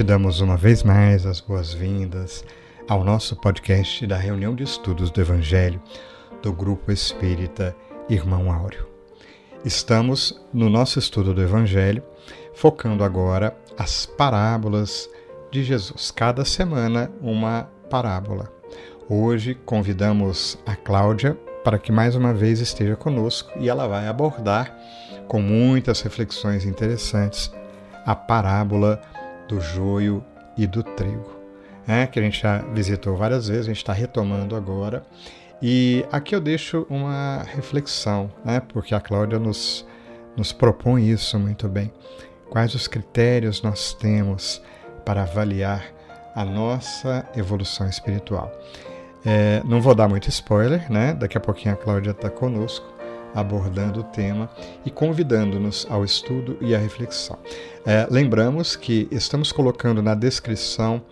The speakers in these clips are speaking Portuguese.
Te damos uma vez mais as boas-vindas ao nosso podcast da reunião de estudos do Evangelho do Grupo Espírita Irmão Áureo. Estamos no nosso estudo do Evangelho, focando agora as parábolas de Jesus. Cada semana, uma parábola. Hoje convidamos a Cláudia para que mais uma vez esteja conosco e ela vai abordar, com muitas reflexões interessantes, a parábola do joio e do trigo, né? que a gente já visitou várias vezes, a gente está retomando agora. E aqui eu deixo uma reflexão, né? porque a Cláudia nos, nos propõe isso muito bem. Quais os critérios nós temos para avaliar a nossa evolução espiritual? É, não vou dar muito spoiler, né? Daqui a pouquinho a Cláudia está conosco abordando o tema e convidando-nos ao estudo e à reflexão. É, lembramos que estamos colocando na descrição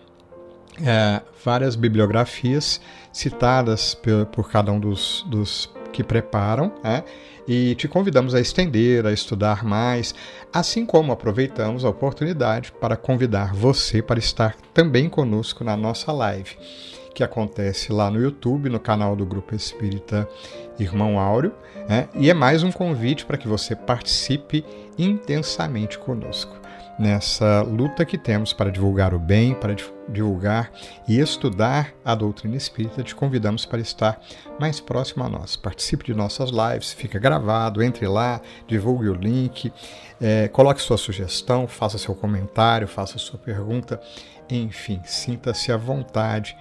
é, várias bibliografias citadas por, por cada um dos, dos que preparam, né? e te convidamos a estender, a estudar mais, assim como aproveitamos a oportunidade para convidar você para estar também conosco na nossa live que acontece lá no YouTube, no canal do Grupo Espírita Irmão Áureo, né? e é mais um convite para que você participe intensamente conosco nessa luta que temos para divulgar o bem, para divulgar e estudar a doutrina espírita, te convidamos para estar mais próximo a nós. Participe de nossas lives, fica gravado, entre lá, divulgue o link, é, coloque sua sugestão, faça seu comentário, faça sua pergunta, enfim, sinta-se à vontade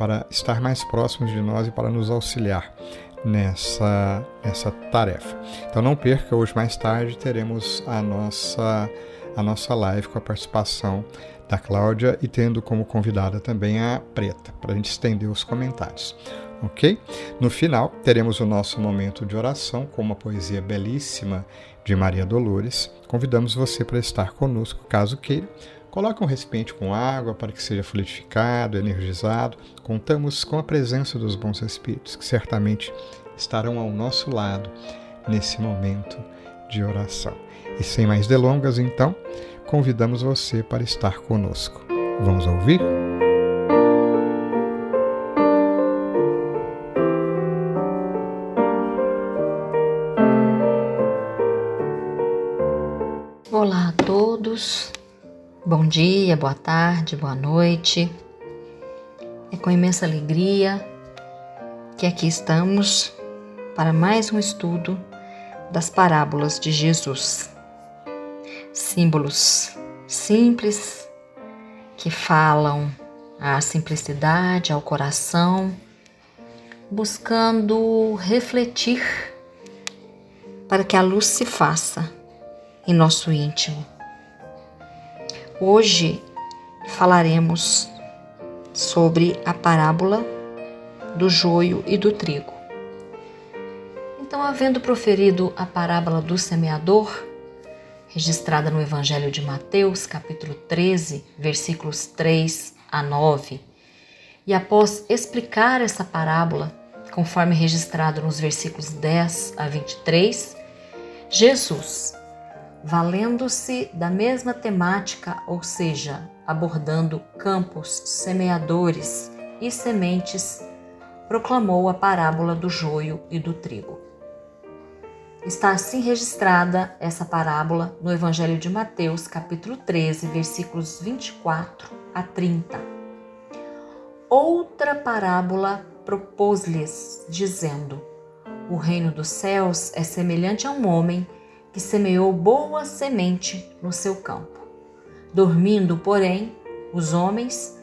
para estar mais próximos de nós e para nos auxiliar nessa, nessa tarefa. Então não perca, hoje mais tarde teremos a nossa, a nossa live com a participação da Cláudia e tendo como convidada também a Preta, para a gente estender os comentários. Ok? No final, teremos o nosso momento de oração com uma poesia belíssima de Maria Dolores. Convidamos você para estar conosco, caso queira Coloque um recipiente com água para que seja fluidificado, energizado. Contamos com a presença dos bons espíritos, que certamente estarão ao nosso lado nesse momento de oração. E sem mais delongas, então, convidamos você para estar conosco. Vamos ouvir? Olá a todos. Bom dia, boa tarde, boa noite. É com imensa alegria que aqui estamos para mais um estudo das parábolas de Jesus. Símbolos simples que falam à simplicidade, ao coração, buscando refletir para que a luz se faça em nosso íntimo Hoje falaremos sobre a parábola do joio e do trigo. Então, havendo proferido a parábola do semeador, registrada no Evangelho de Mateus, capítulo 13, versículos 3 a 9, e após explicar essa parábola, conforme registrado nos versículos 10 a 23, Jesus valendo-se da mesma temática, ou seja, abordando campos, semeadores e sementes, proclamou a parábola do joio e do trigo. Está assim registrada essa parábola no Evangelho de Mateus, capítulo 13, versículos 24 a 30. Outra parábola propôs-lhes, dizendo: O reino dos céus é semelhante a um homem que semeou boa semente no seu campo. Dormindo, porém, os homens,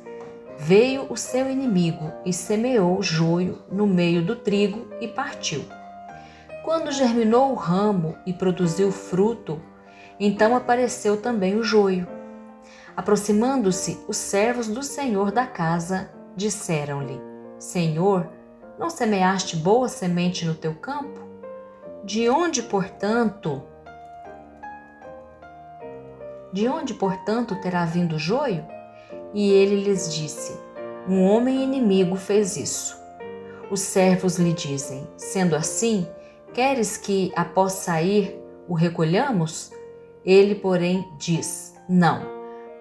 veio o seu inimigo e semeou joio no meio do trigo e partiu. Quando germinou o ramo e produziu fruto, então apareceu também o joio. Aproximando-se os servos do senhor da casa, disseram-lhe: Senhor, não semeaste boa semente no teu campo? De onde, portanto, de onde, portanto, terá vindo o joio? E ele lhes disse: Um homem inimigo fez isso. Os servos lhe dizem: Sendo assim, queres que, após sair, o recolhamos? Ele, porém, diz: Não,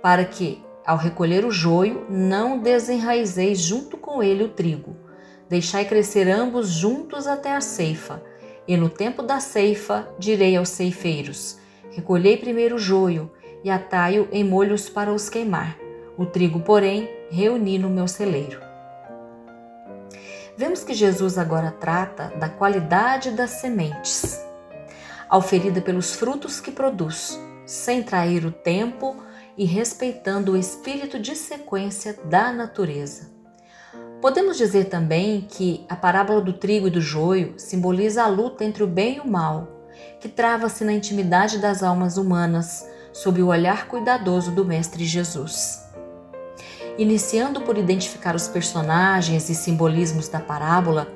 para que, ao recolher o joio, não desenraizeis junto com ele o trigo. Deixai crescer ambos juntos até a ceifa. E no tempo da ceifa direi aos ceifeiros: Recolhei primeiro o joio e atai-o em molhos para os queimar. O trigo, porém, reuni no meu celeiro. Vemos que Jesus agora trata da qualidade das sementes, auferida pelos frutos que produz, sem trair o tempo e respeitando o espírito de sequência da natureza. Podemos dizer também que a parábola do trigo e do joio simboliza a luta entre o bem e o mal, que trava-se na intimidade das almas humanas, sob o olhar cuidadoso do Mestre Jesus. Iniciando por identificar os personagens e simbolismos da parábola,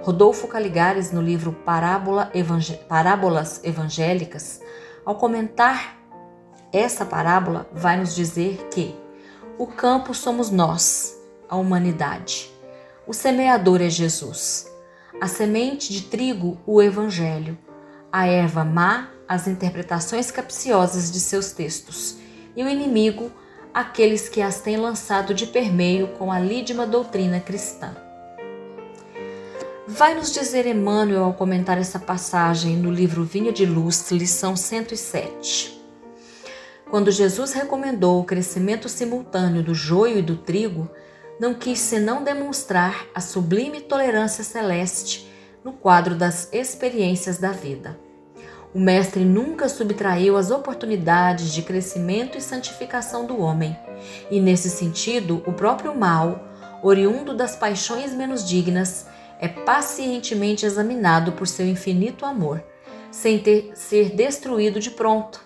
Rodolfo Caligares, no livro Parábola Parábolas Evangélicas, ao comentar essa parábola, vai nos dizer que o campo somos nós, a humanidade. O semeador é Jesus. A semente de trigo, o Evangelho. A erva má, as interpretações capciosas de seus textos. E o inimigo, aqueles que as têm lançado de permeio com a lídima doutrina cristã. Vai nos dizer Emmanuel ao comentar essa passagem no livro Vinha de Luz, lição 107. Quando Jesus recomendou o crescimento simultâneo do joio e do trigo, não quis senão demonstrar a sublime tolerância celeste no quadro das experiências da vida. O Mestre nunca subtraiu as oportunidades de crescimento e santificação do homem, e nesse sentido, o próprio mal, oriundo das paixões menos dignas, é pacientemente examinado por seu infinito amor, sem ter, ser destruído de pronto.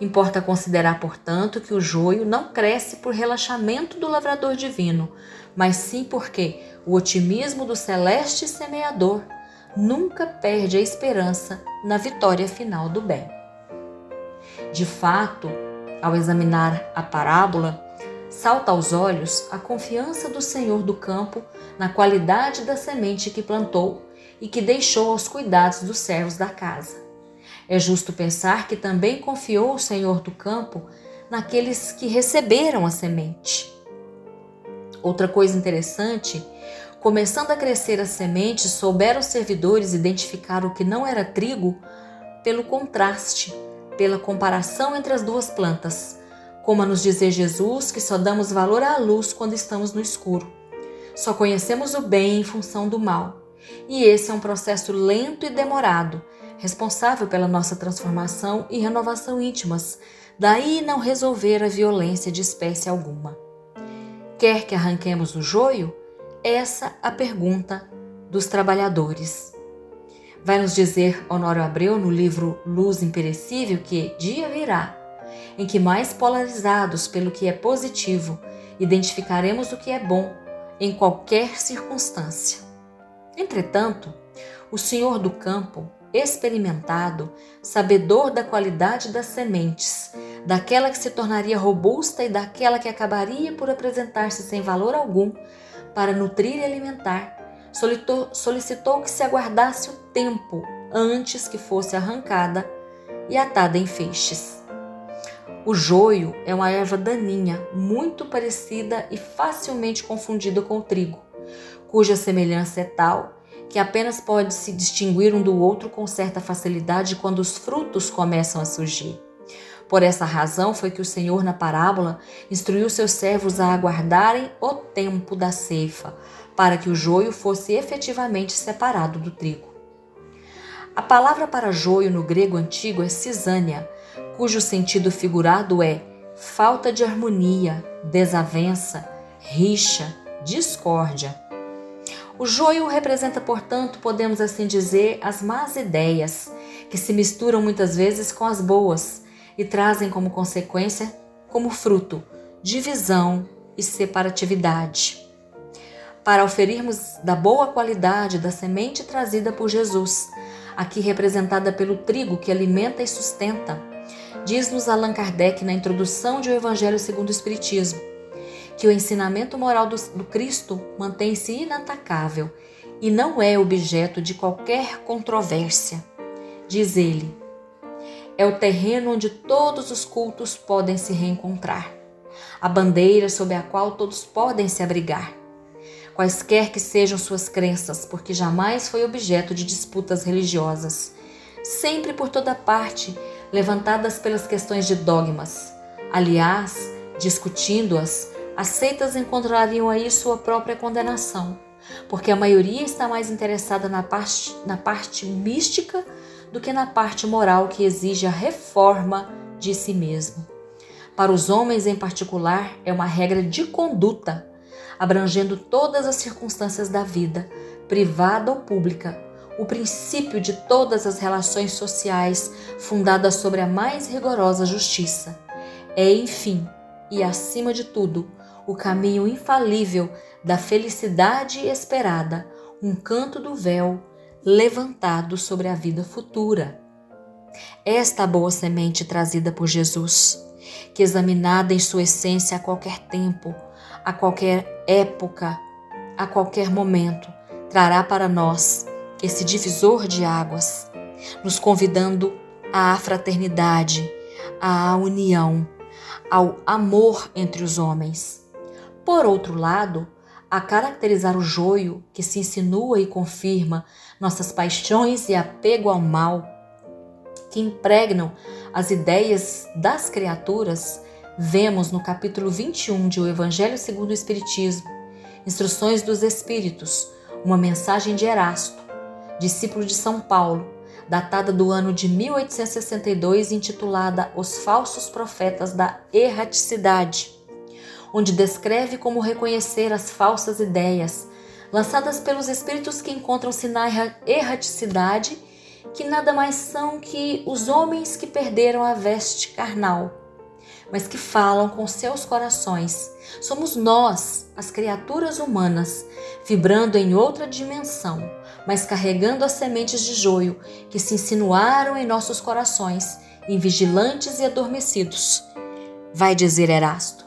Importa considerar, portanto, que o joio não cresce por relaxamento do lavrador divino, mas sim porque o otimismo do celeste semeador nunca perde a esperança na vitória final do bem. De fato, ao examinar a parábola, salta aos olhos a confiança do Senhor do campo na qualidade da semente que plantou e que deixou aos cuidados dos servos da casa. É justo pensar que também confiou o Senhor do campo naqueles que receberam a semente. Outra coisa interessante Começando a crescer a semente, souberam os servidores identificar o que não era trigo pelo contraste, pela comparação entre as duas plantas, como a nos dizer Jesus que só damos valor à luz quando estamos no escuro. Só conhecemos o bem em função do mal. E esse é um processo lento e demorado, responsável pela nossa transformação e renovação íntimas, daí não resolver a violência de espécie alguma. Quer que arranquemos o joio? Essa a pergunta dos trabalhadores. Vai nos dizer Honório Abreu no livro Luz Imperecível que dia virá em que mais polarizados pelo que é positivo, identificaremos o que é bom em qualquer circunstância. Entretanto, o senhor do campo, experimentado, sabedor da qualidade das sementes, daquela que se tornaria robusta e daquela que acabaria por apresentar-se sem valor algum, para nutrir e alimentar, solicitou, que se aguardasse o tempo antes que fosse arrancada e atada em feixes. O joio é uma erva daninha, muito parecida e facilmente confundida com o trigo, cuja semelhança é tal que apenas pode se distinguir um do outro com certa facilidade quando os frutos começam a surgir. Por essa razão foi que o Senhor, na parábola, instruiu seus servos a aguardarem o tempo da ceifa, para que o joio fosse efetivamente separado do trigo. A palavra para joio no grego antigo é cisânia, cujo sentido figurado é falta de harmonia, desavença, rixa, discórdia. O joio representa, portanto, podemos assim dizer, as más ideias, que se misturam muitas vezes com as boas e trazem como consequência, como fruto, divisão e separatividade. Para oferirmos da boa qualidade da semente trazida por Jesus, aqui representada pelo trigo que alimenta e sustenta, diz-nos Allan Kardec na introdução de O Evangelho segundo o Espiritismo, que o ensinamento moral do, do Cristo mantém-se inatacável e não é objeto de qualquer controvérsia. Diz ele: é o terreno onde todos os cultos podem se reencontrar. a bandeira sob a qual todos podem se abrigar. Quaisquer que sejam suas crenças, porque jamais foi objeto de disputas religiosas, sempre por toda parte levantadas pelas questões de dogmas. Aliás, discutindo-as, as seitas encontrariam aí sua própria condenação, porque a maioria está mais interessada na parte, na parte mística do que na parte moral que exige a reforma de si mesmo. Para os homens em particular, é uma regra de conduta, abrangendo todas as circunstâncias da vida, privada ou pública, o princípio de todas as relações sociais fundadas sobre a mais rigorosa justiça. É, enfim, e acima de tudo, o caminho infalível da felicidade esperada, um canto do véu levantado sobre a vida futura. Esta boa semente trazida por Jesus, que examinada em sua essência a qualquer tempo, a qualquer época, a qualquer momento, trará para nós esse divisor de águas, nos convidando à fraternidade, à união, ao amor entre os homens. Por outro lado, a caracterizar o joio que se insinua e confirma nossas paixões e apego ao mal, que impregnam as ideias das criaturas, vemos no capítulo 21 de O Evangelho segundo o Espiritismo, Instruções dos Espíritos, uma mensagem de Erasto, discípulo de São Paulo, datada do ano de 1862, intitulada Os Falsos Profetas da Erraticidade onde descreve como reconhecer as falsas ideias lançadas pelos espíritos que encontram-se na erraticidade, que nada mais são que os homens que perderam a veste carnal, mas que falam com seus corações. Somos nós, as criaturas humanas, vibrando em outra dimensão, mas carregando as sementes de joio que se insinuaram em nossos corações, invigilantes e adormecidos. Vai dizer Erasto.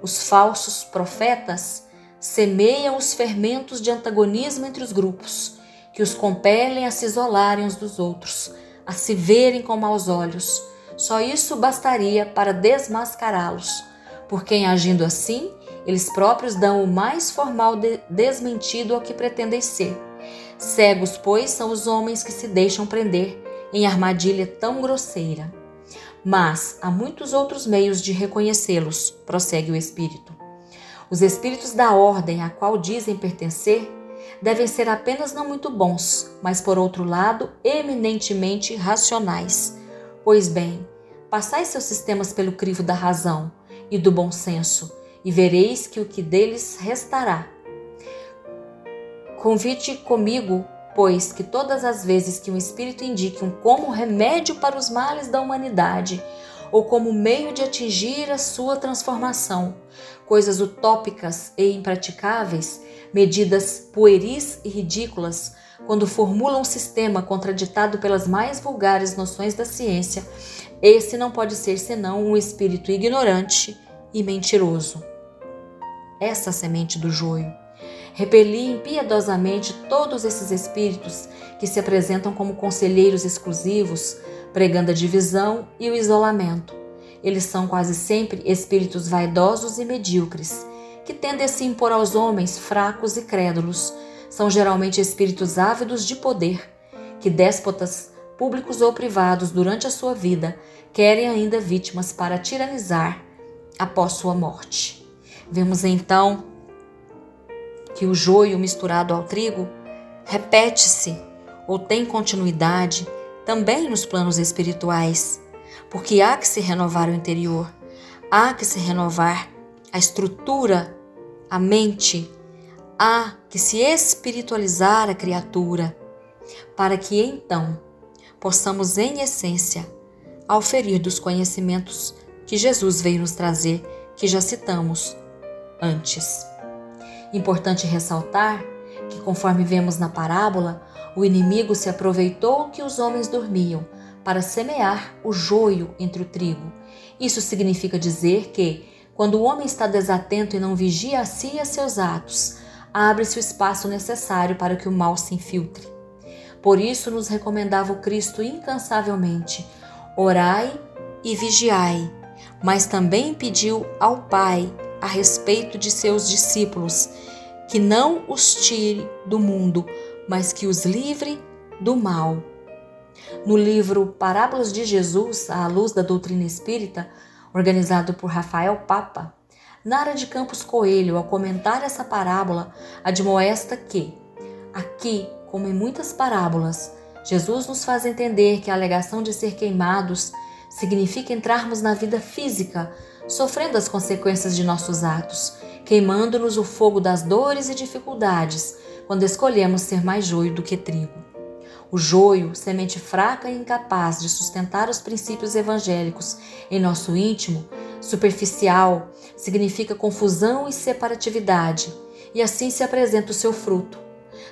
Os falsos profetas semeiam os fermentos de antagonismo entre os grupos, que os compelem a se isolarem uns dos outros, a se verem com maus olhos. Só isso bastaria para desmascará-los, porque em agindo assim, eles próprios dão o mais formal de desmentido ao que pretendem ser. Cegos, pois, são os homens que se deixam prender em armadilha tão grosseira. Mas há muitos outros meios de reconhecê-los, prossegue o Espírito. Os espíritos da ordem a qual dizem pertencer devem ser apenas não muito bons, mas por outro lado, eminentemente racionais. Pois bem, passai seus sistemas pelo crivo da razão e do bom senso, e vereis que o que deles restará. Convide comigo pois que todas as vezes que um espírito indique um como remédio para os males da humanidade ou como meio de atingir a sua transformação, coisas utópicas e impraticáveis, medidas pueris e ridículas, quando formula um sistema contraditado pelas mais vulgares noções da ciência, esse não pode ser senão um espírito ignorante e mentiroso. Essa semente do joio Repeli impiedosamente todos esses espíritos que se apresentam como conselheiros exclusivos, pregando a divisão e o isolamento. Eles são quase sempre espíritos vaidosos e medíocres, que tendem a se impor aos homens fracos e crédulos. São geralmente espíritos ávidos de poder, que déspotas, públicos ou privados, durante a sua vida, querem ainda vítimas para tiranizar após sua morte. Vemos então que o joio misturado ao trigo repete-se ou tem continuidade também nos planos espirituais, porque há que se renovar o interior, há que se renovar a estrutura, a mente, há que se espiritualizar a criatura, para que então possamos, em essência, auferir dos conhecimentos que Jesus veio nos trazer, que já citamos antes. Importante ressaltar que, conforme vemos na parábola, o inimigo se aproveitou que os homens dormiam para semear o joio entre o trigo. Isso significa dizer que, quando o homem está desatento e não vigia a si e a seus atos, abre-se o espaço necessário para que o mal se infiltre. Por isso nos recomendava o Cristo incansavelmente: orai e vigiai, mas também pediu ao Pai a respeito de seus discípulos que não os tire do mundo, mas que os livre do mal. No livro Parábolas de Jesus, à luz da doutrina espírita, organizado por Rafael Papa, Nara de Campos Coelho, ao comentar essa parábola, admoesta que, aqui, como em muitas parábolas, Jesus nos faz entender que a alegação de ser queimados significa entrarmos na vida física, sofrendo as consequências de nossos atos, queimando-nos o fogo das dores e dificuldades, quando escolhemos ser mais joio do que trigo. O joio, semente fraca e incapaz de sustentar os princípios evangélicos em nosso íntimo, superficial, significa confusão e separatividade, e assim se apresenta o seu fruto,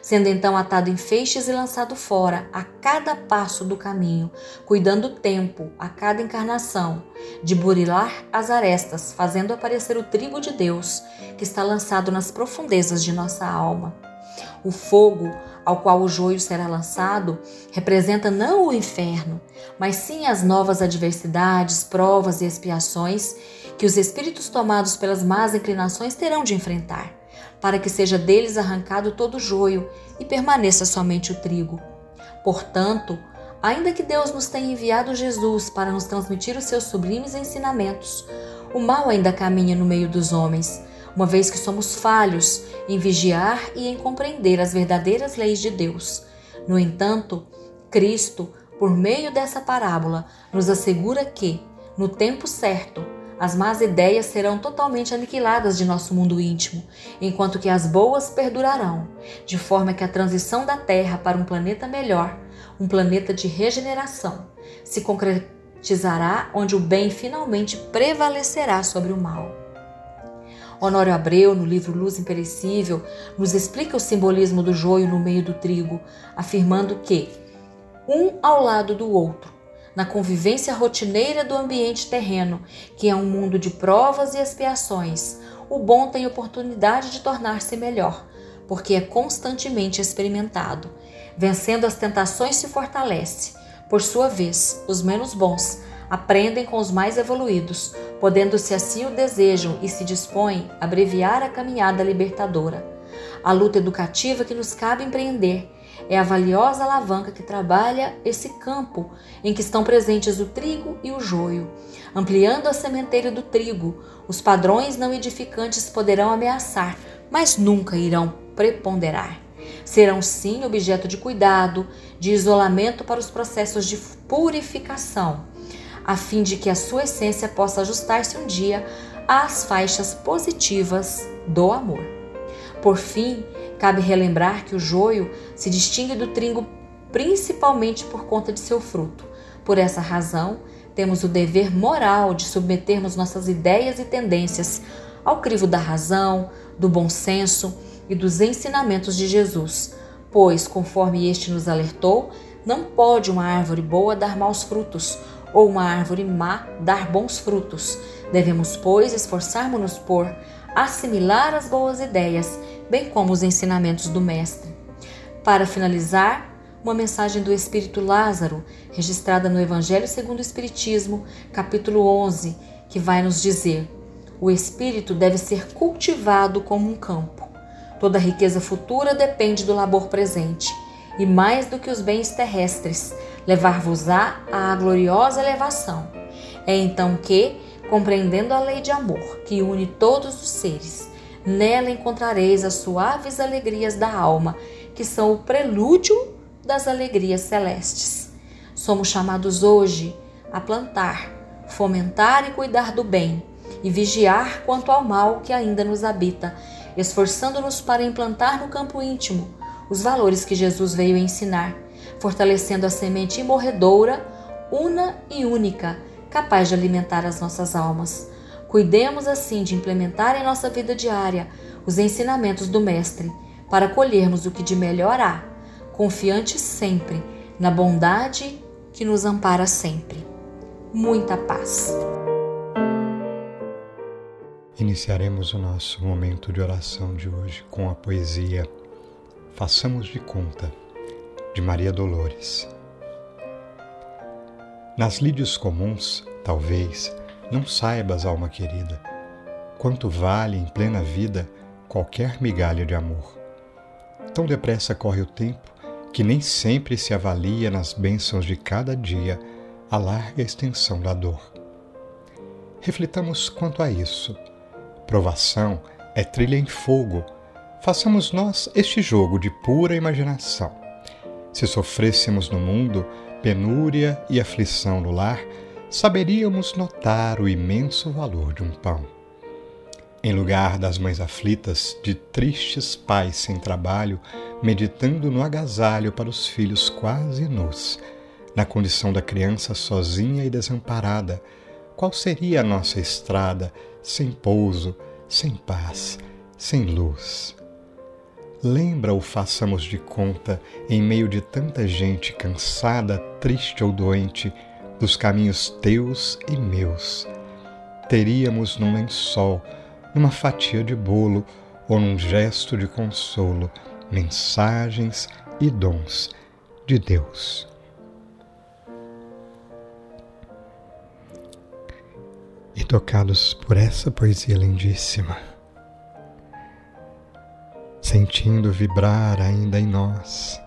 sendo então atado em feixes e lançado fora a cada passo do caminho, cuidando o tempo a cada encarnação, de burilar as arestas, fazendo aparecer o trigo de Deus que está lançado nas profundezas de nossa alma. O fogo ao qual o joio será lançado representa não o inferno, mas sim as novas adversidades, provas e expiações que os espíritos tomados pelas más inclinações terão de enfrentar, para que seja deles arrancado todo o joio e permaneça somente o trigo. Portanto, ainda que Deus nos tenha enviado Jesus para nos transmitir os seus sublimes ensinamentos, o mal ainda caminha no meio dos homens uma vez que somos falhos em vigiar e em compreender as verdadeiras leis de Deus. No entanto, Cristo, por meio dessa parábola, nos assegura que, no tempo certo, as más ideias serão totalmente aniquiladas de nosso mundo íntimo, enquanto que as boas perdurarão, de forma que a transição da Terra para um planeta melhor, um planeta de regeneração, se concretizará onde o bem finalmente prevalecerá sobre o mal. Honório Abreu, no livro Luz Imperecível, nos explica o simbolismo do joio no meio do trigo, afirmando que, um ao lado do outro, na convivência rotineira do ambiente terreno, que é um mundo de provas e expiações, o bom tem oportunidade de tornar-se melhor, porque é constantemente experimentado. Vencendo as tentações se fortalece. Por sua vez, os menos bons aprendem com os mais evoluídos, podendo, se assim o desejam e se dispõem, abreviar a caminhada libertadora. A luta educativa que nos cabe empreender é a valiosa alavanca que trabalha esse campo em que estão presentes o trigo e o joio. Ampliando a sementeira do trigo, os padrões não edificantes poderão ameaçar, mas nunca irão preponderar. Serão sim objeto de cuidado, de isolamento para os processos de purificação a fim de que a sua essência possa ajustar-se um dia às faixas positivas do amor. Por fim, cabe relembrar que o joio se distingue do trigo principalmente por conta de seu fruto. Por essa razão, temos o dever moral de submetermos nossas ideias e tendências ao crivo da razão, do bom senso e dos ensinamentos de Jesus, pois, conforme este nos alertou, não pode uma árvore boa dar maus frutos, ou uma árvore má dar bons frutos. Devemos, pois, esforçarmos-nos por assimilar as boas ideias, bem como os ensinamentos do Mestre. Para finalizar, uma mensagem do Espírito Lázaro, registrada no Evangelho segundo o Espiritismo, capítulo 11, que vai nos dizer: o espírito deve ser cultivado como um campo. Toda riqueza futura depende do labor presente, e mais do que os bens terrestres, levar-vos-á à gloriosa elevação. É então que, compreendendo a lei de amor que une todos os seres, nela encontrareis as suaves alegrias da alma, que são o prelúdio das alegrias celestes. Somos chamados hoje a plantar, fomentar e cuidar do bem, e vigiar quanto ao mal que ainda nos habita, esforçando-nos para implantar no campo íntimo os valores que Jesus veio ensinar fortalecendo a semente imorredoura, una e única, capaz de alimentar as nossas almas. Cuidemos assim de implementar em nossa vida diária os ensinamentos do Mestre, para colhermos o que de melhor há, confiantes sempre na bondade que nos ampara sempre. Muita paz. Iniciaremos o nosso momento de oração de hoje com a poesia Façamos de Conta de Maria Dolores. Nas lídios comuns, talvez, Não saibas, alma querida, quanto vale em plena vida qualquer migalha de amor. Tão depressa corre o tempo que nem sempre se avalia nas bênçãos de cada dia a larga extensão da dor. Reflitamos quanto a isso. Provação é trilha em fogo. Façamos nós este jogo de pura imaginação. Se sofrêssemos no mundo penúria e aflição no lar, saberíamos notar o imenso valor de um pão. Em lugar das mães aflitas, de tristes pais sem trabalho, meditando no agasalho para os filhos quase nus, na condição da criança sozinha e desamparada, qual seria a nossa estrada sem pouso, sem paz, sem luz? Lembra ou façamos de conta, em meio de tanta gente cansada, triste ou doente, dos caminhos teus e meus. Teríamos num lençol, numa fatia de bolo ou num gesto de consolo, mensagens e dons de Deus. E tocados por essa poesia lindíssima, sentindo vibrar ainda em nós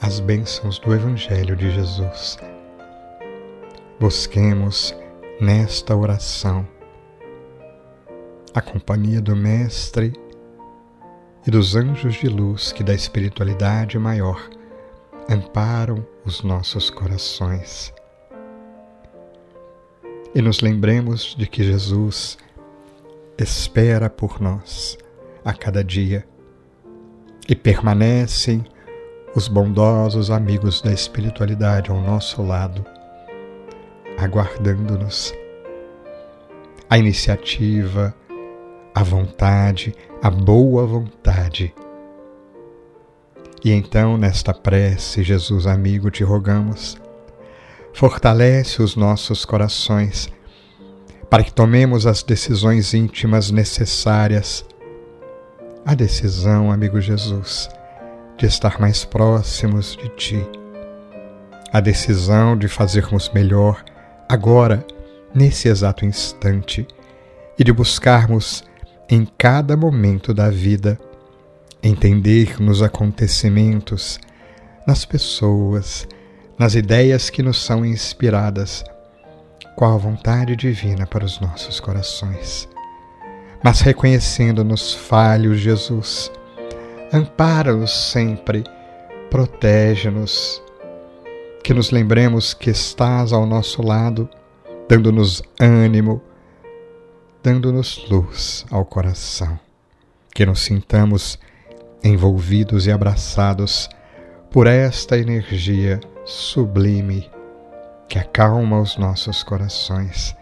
as bênçãos do Evangelho de Jesus. Busquemos nesta oração a companhia do Mestre e dos anjos de luz que da espiritualidade maior amparam os nossos corações. E nos lembremos de que Jesus espera por nós a cada dia e permanecem os bondosos amigos da espiritualidade ao nosso lado, aguardando-nos. A iniciativa, a vontade, a boa vontade. E então, nesta prece, Jesus amigo, te rogamos, fortalece os nossos corações para que tomemos as decisões íntimas necessárias a decisão, amigo Jesus, de estar mais próximos de Ti, a decisão de fazermos melhor agora, nesse exato instante, e de buscarmos em cada momento da vida entender nos acontecimentos, nas pessoas, nas ideias que nos são inspiradas, qual a vontade divina para os nossos corações mas reconhecendo-nos falhos, Jesus, ampara-nos sempre, protege-nos, que nos lembremos que estás ao nosso lado, dando-nos ânimo, dando-nos luz ao coração, que nos sintamos envolvidos e abraçados por esta energia sublime que acalma os nossos corações,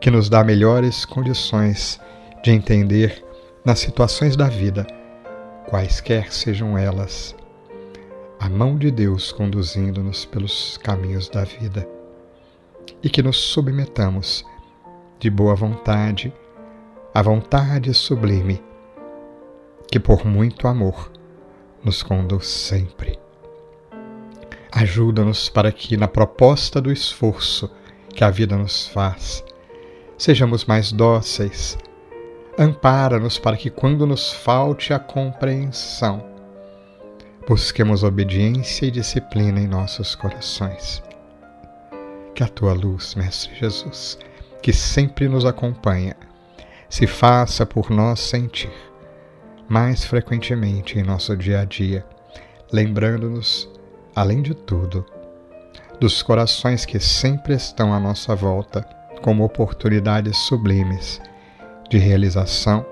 que nos dá melhores condições de entender nas situações da vida, quaisquer sejam elas, a mão de Deus conduzindo-nos pelos caminhos da vida e que nos submetamos de boa vontade à vontade sublime que por muito amor nos conduz sempre. Ajuda-nos para que, na proposta do esforço que a vida nos faz, sejamos mais dóceis Ampara-nos para que, quando nos falte a compreensão, busquemos obediência e disciplina em nossos corações. Que a tua luz, Mestre Jesus, que sempre nos acompanha, se faça por nós sentir mais frequentemente em nosso dia a dia, lembrando-nos, além de tudo, dos corações que sempre estão à nossa volta como oportunidades sublimes de realização,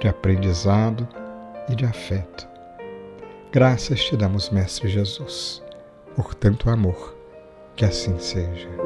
de aprendizado e de afeto. Graças te damos, Mestre Jesus, por tanto amor, que assim seja.